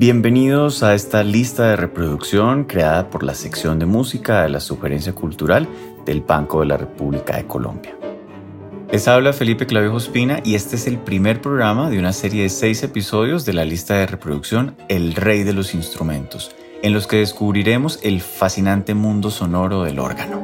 Bienvenidos a esta lista de reproducción creada por la sección de música de la Sugerencia Cultural del Banco de la República de Colombia. Les habla Felipe Clavijo Espina y este es el primer programa de una serie de seis episodios de la lista de reproducción El Rey de los Instrumentos, en los que descubriremos el fascinante mundo sonoro del órgano.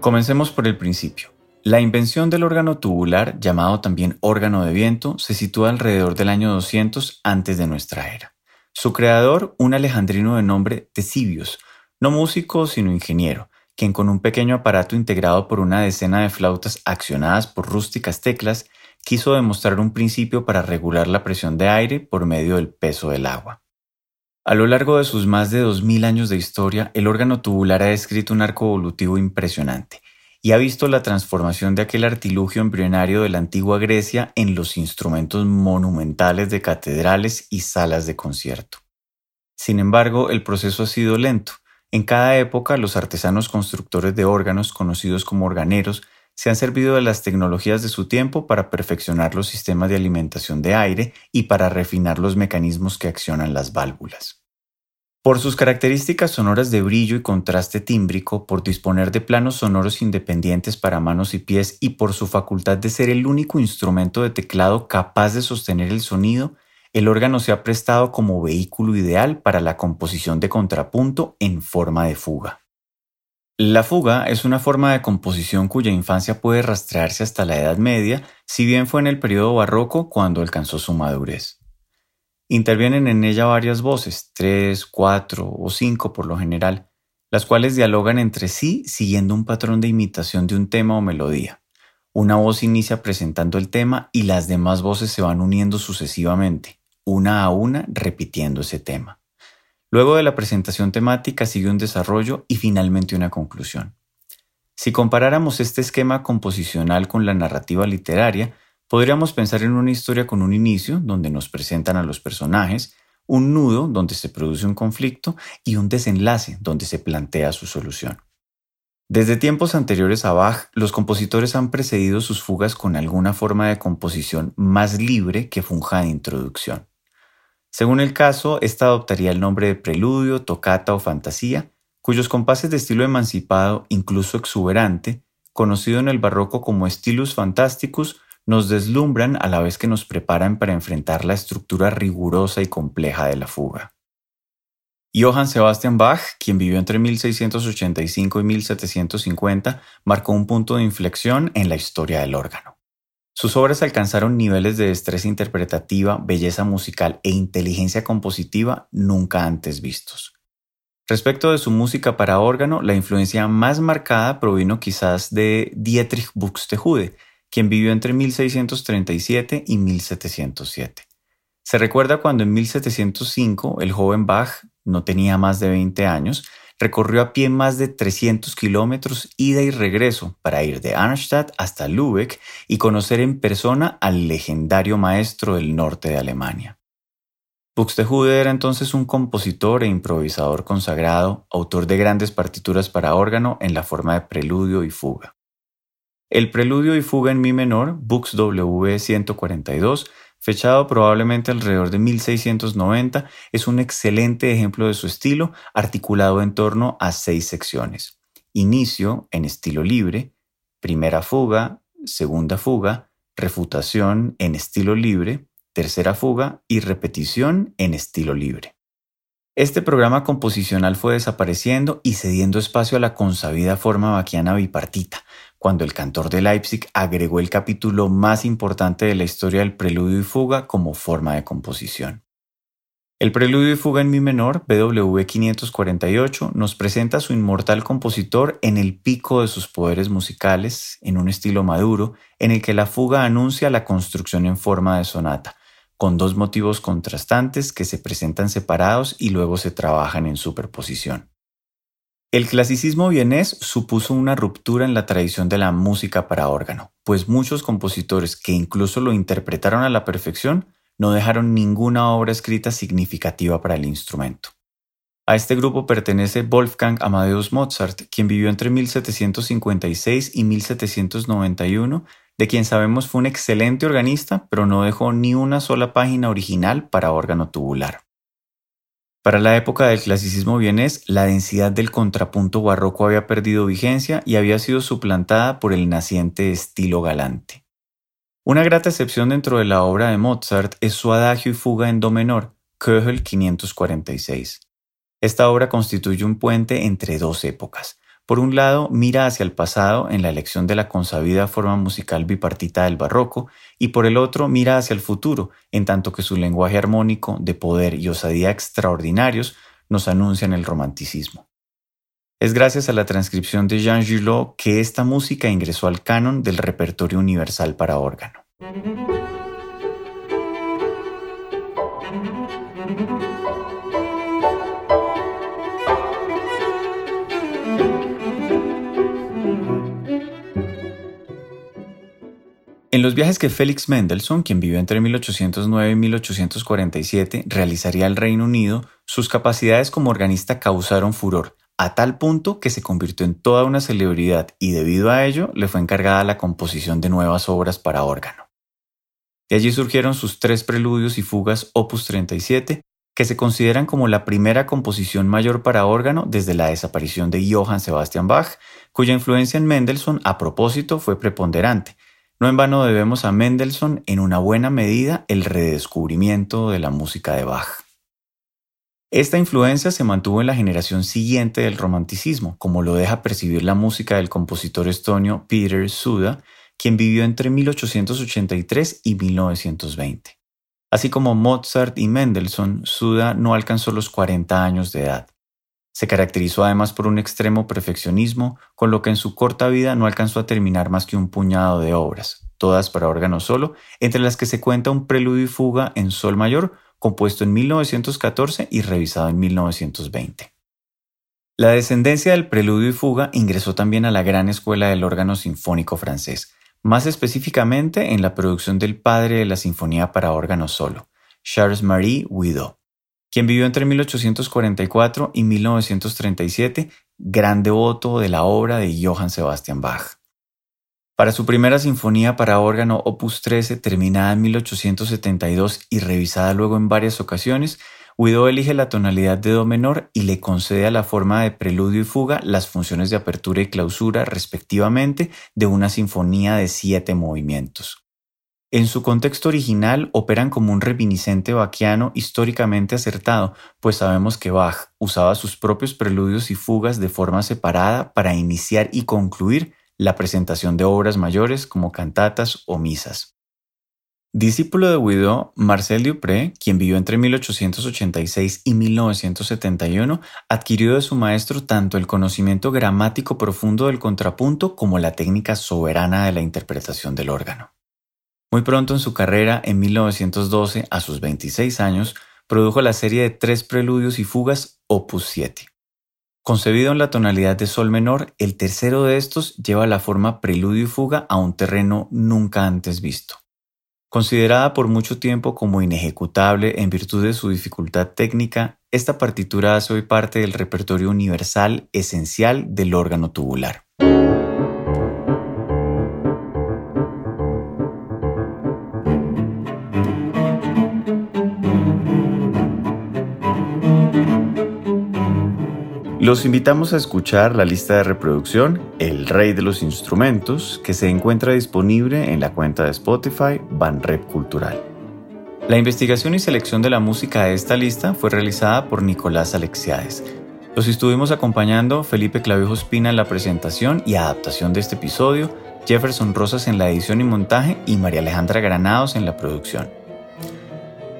Comencemos por el principio. La invención del órgano tubular, llamado también órgano de viento, se sitúa alrededor del año 200 antes de nuestra era. Su creador, un alejandrino de nombre Tesibios, no músico sino ingeniero, quien con un pequeño aparato integrado por una decena de flautas accionadas por rústicas teclas, quiso demostrar un principio para regular la presión de aire por medio del peso del agua. A lo largo de sus más de 2.000 años de historia, el órgano tubular ha descrito un arco evolutivo impresionante, y ha visto la transformación de aquel artilugio embrionario de la antigua Grecia en los instrumentos monumentales de catedrales y salas de concierto. Sin embargo, el proceso ha sido lento. En cada época, los artesanos constructores de órganos, conocidos como organeros, se han servido de las tecnologías de su tiempo para perfeccionar los sistemas de alimentación de aire y para refinar los mecanismos que accionan las válvulas. Por sus características sonoras de brillo y contraste tímbrico, por disponer de planos sonoros independientes para manos y pies y por su facultad de ser el único instrumento de teclado capaz de sostener el sonido, el órgano se ha prestado como vehículo ideal para la composición de contrapunto en forma de fuga. La fuga es una forma de composición cuya infancia puede rastrearse hasta la Edad Media, si bien fue en el periodo barroco cuando alcanzó su madurez. Intervienen en ella varias voces, tres, cuatro o cinco por lo general, las cuales dialogan entre sí siguiendo un patrón de imitación de un tema o melodía. Una voz inicia presentando el tema y las demás voces se van uniendo sucesivamente, una a una repitiendo ese tema. Luego de la presentación temática sigue un desarrollo y finalmente una conclusión. Si comparáramos este esquema composicional con la narrativa literaria, Podríamos pensar en una historia con un inicio, donde nos presentan a los personajes, un nudo, donde se produce un conflicto, y un desenlace, donde se plantea su solución. Desde tiempos anteriores a Bach, los compositores han precedido sus fugas con alguna forma de composición más libre que funja de introducción. Según el caso, esta adoptaría el nombre de preludio, tocata o fantasía, cuyos compases de estilo emancipado, incluso exuberante, conocido en el barroco como stilus fantasticus, nos deslumbran a la vez que nos preparan para enfrentar la estructura rigurosa y compleja de la fuga. Johann Sebastian Bach, quien vivió entre 1685 y 1750, marcó un punto de inflexión en la historia del órgano. Sus obras alcanzaron niveles de destreza interpretativa, belleza musical e inteligencia compositiva nunca antes vistos. Respecto de su música para órgano, la influencia más marcada provino quizás de Dietrich Buxtehude, quien vivió entre 1637 y 1707. Se recuerda cuando en 1705 el joven Bach, no tenía más de 20 años, recorrió a pie más de 300 kilómetros ida y regreso para ir de Arnstadt hasta Lübeck y conocer en persona al legendario maestro del norte de Alemania. Buxtehude era entonces un compositor e improvisador consagrado, autor de grandes partituras para órgano en la forma de preludio y fuga. El preludio y fuga en mi menor, Bux W 142, fechado probablemente alrededor de 1690, es un excelente ejemplo de su estilo, articulado en torno a seis secciones. Inicio en estilo libre, primera fuga, segunda fuga, refutación en estilo libre, tercera fuga y repetición en estilo libre. Este programa composicional fue desapareciendo y cediendo espacio a la consabida forma vaquiana bipartita, cuando el cantor de Leipzig agregó el capítulo más importante de la historia del preludio y fuga como forma de composición. El preludio y fuga en mi menor, BW 548, nos presenta a su inmortal compositor en el pico de sus poderes musicales, en un estilo maduro, en el que la fuga anuncia la construcción en forma de sonata, con dos motivos contrastantes que se presentan separados y luego se trabajan en superposición. El clasicismo vienés supuso una ruptura en la tradición de la música para órgano, pues muchos compositores que incluso lo interpretaron a la perfección no dejaron ninguna obra escrita significativa para el instrumento. A este grupo pertenece Wolfgang Amadeus Mozart, quien vivió entre 1756 y 1791 de quien sabemos fue un excelente organista, pero no dejó ni una sola página original para órgano tubular. Para la época del clasicismo vienés, la densidad del contrapunto barroco había perdido vigencia y había sido suplantada por el naciente estilo galante. Una grata excepción dentro de la obra de Mozart es su adagio y fuga en do menor, Köchel 546. Esta obra constituye un puente entre dos épocas. Por un lado, mira hacia el pasado en la elección de la consabida forma musical bipartita del barroco, y por el otro mira hacia el futuro, en tanto que su lenguaje armónico, de poder y osadía extraordinarios nos anuncian el romanticismo. Es gracias a la transcripción de Jean Gillot que esta música ingresó al canon del repertorio universal para órgano. En los viajes que Félix Mendelssohn, quien vivió entre 1809 y 1847, realizaría al Reino Unido, sus capacidades como organista causaron furor, a tal punto que se convirtió en toda una celebridad y debido a ello le fue encargada la composición de nuevas obras para órgano. De allí surgieron sus tres preludios y fugas opus 37, que se consideran como la primera composición mayor para órgano desde la desaparición de Johann Sebastian Bach, cuya influencia en Mendelssohn a propósito fue preponderante, no en vano debemos a Mendelssohn en una buena medida el redescubrimiento de la música de Bach. Esta influencia se mantuvo en la generación siguiente del romanticismo, como lo deja percibir la música del compositor estonio Peter Suda, quien vivió entre 1883 y 1920. Así como Mozart y Mendelssohn, Suda no alcanzó los 40 años de edad. Se caracterizó además por un extremo perfeccionismo, con lo que en su corta vida no alcanzó a terminar más que un puñado de obras, todas para órgano solo, entre las que se cuenta un preludio y fuga en sol mayor, compuesto en 1914 y revisado en 1920. La descendencia del preludio y fuga ingresó también a la gran escuela del órgano sinfónico francés, más específicamente en la producción del padre de la sinfonía para órgano solo, Charles-Marie Guidot quien vivió entre 1844 y 1937, gran devoto de la obra de Johann Sebastian Bach. Para su primera sinfonía para órgano Opus 13, terminada en 1872 y revisada luego en varias ocasiones, Guido elige la tonalidad de Do menor y le concede a la forma de preludio y fuga las funciones de apertura y clausura respectivamente de una sinfonía de siete movimientos. En su contexto original operan como un reminiscente bachiano históricamente acertado, pues sabemos que Bach usaba sus propios preludios y fugas de forma separada para iniciar y concluir la presentación de obras mayores como cantatas o misas. Discípulo de Guido, Marcel Dupré, quien vivió entre 1886 y 1971, adquirió de su maestro tanto el conocimiento gramático profundo del contrapunto como la técnica soberana de la interpretación del órgano. Muy pronto en su carrera, en 1912, a sus 26 años, produjo la serie de tres preludios y fugas Opus 7. Concebido en la tonalidad de sol menor, el tercero de estos lleva la forma preludio y fuga a un terreno nunca antes visto. Considerada por mucho tiempo como inejecutable en virtud de su dificultad técnica, esta partitura hace hoy parte del repertorio universal esencial del órgano tubular. Los invitamos a escuchar la lista de reproducción El Rey de los Instrumentos, que se encuentra disponible en la cuenta de Spotify Banrep Cultural. La investigación y selección de la música de esta lista fue realizada por Nicolás Alexiades. Los estuvimos acompañando Felipe Clavijo Espina en la presentación y adaptación de este episodio, Jefferson Rosas en la edición y montaje y María Alejandra Granados en la producción.